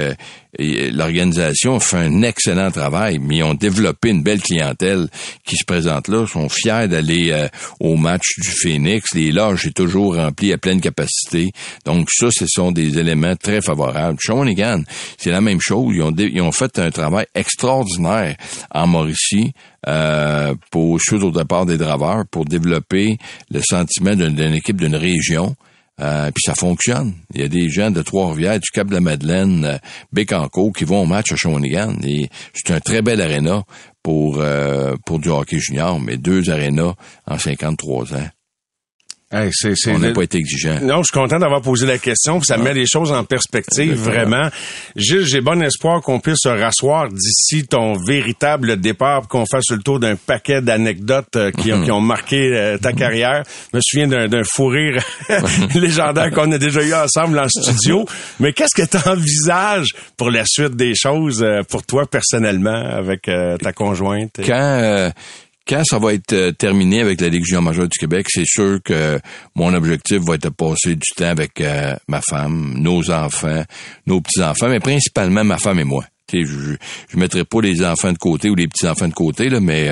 l'organisation fait un excellent travail, mais ils ont développé une belle clientèle qui se présente là, sont fiers d'aller euh, au match du Phoenix. Les loges sont toujours remplies à pleine capacité. Donc ça, ce sont des éléments très favorables. Shawinigan, c'est la même chose. Ils ont, ils ont fait un travail extraordinaire en Mauricie euh, pour suite au départ des draveurs pour développer le sentiment d'une équipe d'une région. Euh, puis ça fonctionne. Il y a des gens de Trois-Rivières, du Cap de la Madeleine, euh, Bécancourt, qui vont au match à Shawinigan. Et c'est un très bel aréna pour, euh, pour du hockey junior, mais deux arénas en 53 ans on n'a pas été exigeant. Non, je suis content d'avoir posé la question. Ça met les choses en perspective, vraiment. Gilles, j'ai bon espoir qu'on puisse se rasseoir d'ici ton véritable départ, qu'on fasse le tour d'un paquet d'anecdotes euh, qui, ont marqué euh, ta carrière. Je me souviens d'un fou rire légendaire qu'on a déjà eu ensemble en studio. Mais qu'est-ce que tu envisages pour la suite des choses euh, pour toi personnellement avec ta conjointe? Quand quand ça va être euh, terminé avec la junior majeure du Québec, c'est sûr que mon objectif va être de passer du temps avec euh, ma femme, nos enfants, nos petits-enfants, mais principalement ma femme et moi. je ne mettrai pas les enfants de côté ou les petits-enfants de côté, là, mais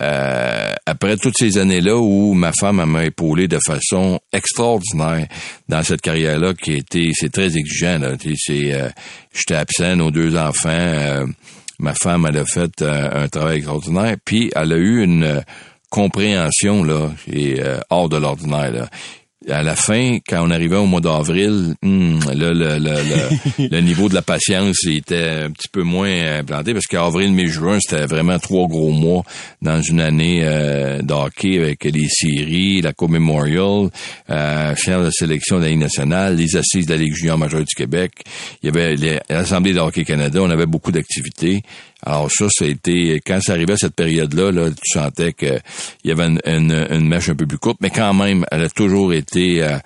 euh, après toutes ces années-là où ma femme m'a épaulé de façon extraordinaire dans cette carrière-là qui était c'est très exigeant. C'est, j'étais absent, nos deux enfants ma femme, elle a fait euh, un travail extraordinaire, puis elle a eu une euh, compréhension là, et, euh, hors de l'ordinaire. À la fin, quand on arrivait au mois d'avril, hmm, là, le, le, le, niveau de la patience était un petit peu moins implanté parce qu'avril, mai, juin, c'était vraiment trois gros mois dans une année euh, d'hockey avec les séries, la Coupe Memorial, euh, faire la sélection de la Ligue nationale, les assises de la Ligue junior majeure du Québec. Il y avait l'Assemblée de hockey Canada. On avait beaucoup d'activités. Alors ça, ça a été quand ça arrivait à cette période-là, là, tu sentais qu'il y avait une, une, mèche un peu plus courte, mais quand même, elle a toujours été euh,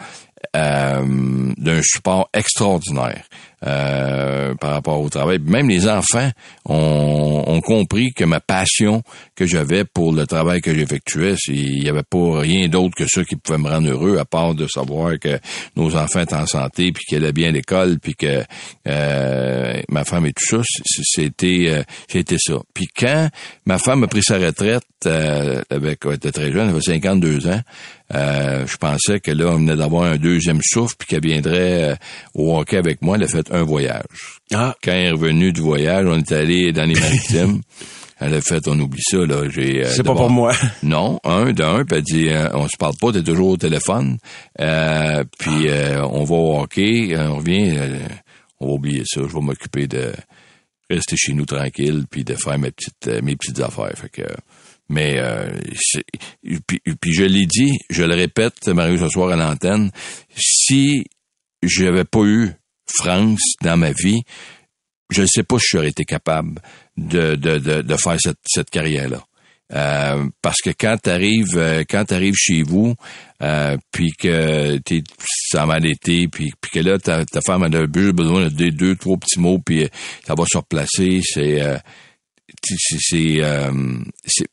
euh, d'un support extraordinaire. Euh, par rapport au travail. Même les enfants ont, compris que ma passion que j'avais pour le travail que j'effectuais, il n'y avait pas rien d'autre que ça qui pouvait me rendre heureux, à part de savoir que nos enfants étaient en santé, puis qu'elle allaient bien à l'école, puis que euh, ma femme et tout ça, c'était euh, c'était ça. Puis quand ma femme a pris sa retraite, euh, avec, elle était très jeune, elle avait 52 ans, euh, je pensais que là, on venait d'avoir un deuxième souffle, puis qu'elle viendrait au hockey avec moi. Elle a fait un voyage. Ah. Quand elle est revenue du voyage, on est allé dans les maritimes. Elle a fait, on oublie ça, là. J'ai, euh, C'est pas pour moi. Non, un, d'un, puis elle dit, euh, on se parle pas, t'es toujours au téléphone. Euh, puis on va au hockey, on revient, on va oublier ça. Je vais m'occuper de rester chez nous tranquille, puis de faire mes petites, mes petites affaires. Fait que, mais puis, puis, je l'ai dit, je le répète, Mario, ce soir à l'antenne, si j'avais pas eu France dans ma vie, je ne sais pas si j'aurais été capable de, de, de, faire cette, cette carrière-là. Euh, parce que quand t'arrives euh, quand t'arrives chez vous euh, puis que t'es ça mal été puis, puis que là ta, ta femme a besoin de deux, trois petits mots puis ça va se replacer c'est c'est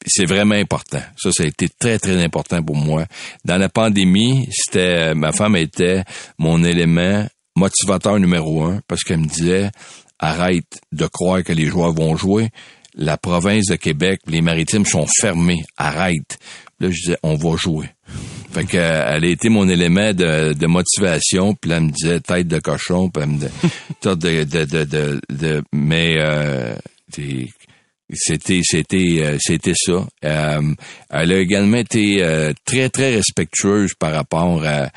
c'est vraiment important. Ça, ça a été très, très important pour moi. Dans la pandémie, c'était ma femme était mon élément motivateur numéro un parce qu'elle me disait arrête de croire que les joueurs vont jouer. La province de Québec, les maritimes sont fermés. Arrête. Là, je disais, on va jouer. Fait que, elle a été mon élément de, motivation. Puis là, elle me disait tête de cochon. Puis elle me disait, de, de, de, de, mais euh, c'était c'était euh, c'était ça. Euh, elle a également été très très respectueuse par rapport à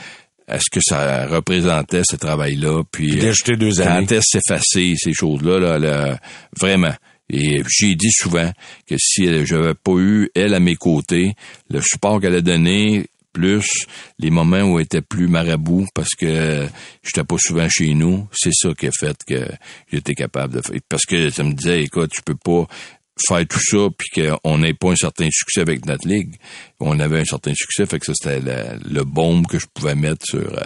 est ce que ça représentait ce travail-là. Puis d'ajouter deux années. Quand est s'effacer ces choses-là, là, vraiment. Et j'ai dit souvent que si je n'avais pas eu elle à mes côtés, le support qu'elle a donné, plus les moments où elle était plus marabout parce que j'étais pas souvent chez nous, c'est ça qui a fait que j'étais capable de faire. Parce que ça me disait, écoute, tu peux pas faire tout ça puis qu'on n'ait pas un certain succès avec notre ligue. On avait un certain succès, fait que ça c'était le, le bombe que je pouvais mettre sur euh,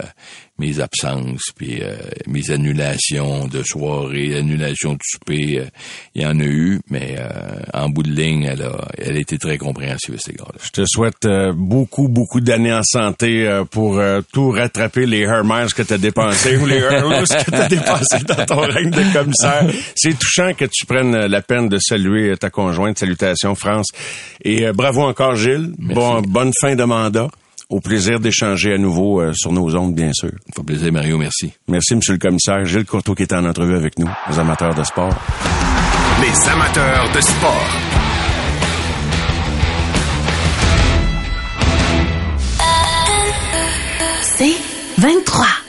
mes absences, puis euh, mes annulations de soirée, annulations de souper, euh, il y en a eu, mais euh, en bout de ligne, elle a, elle a été très compréhensive, ces gars-là. Je te souhaite beaucoup, beaucoup d'années en santé pour tout rattraper les Hermès que tu as dépensés ou les Hermès que tu as dépensés dans ton règne de commissaire. C'est touchant que tu prennes la peine de saluer ta conjointe. Salutations, France. Et bravo encore, Gilles. Bon, bonne fin de mandat. Au plaisir d'échanger à nouveau euh, sur nos ondes, bien sûr. Au plaisir, Mario, merci. Merci, Monsieur le Commissaire. Gilles Courteau qui était en entrevue avec nous, les amateurs de sport. Les amateurs de sport. C'est 23.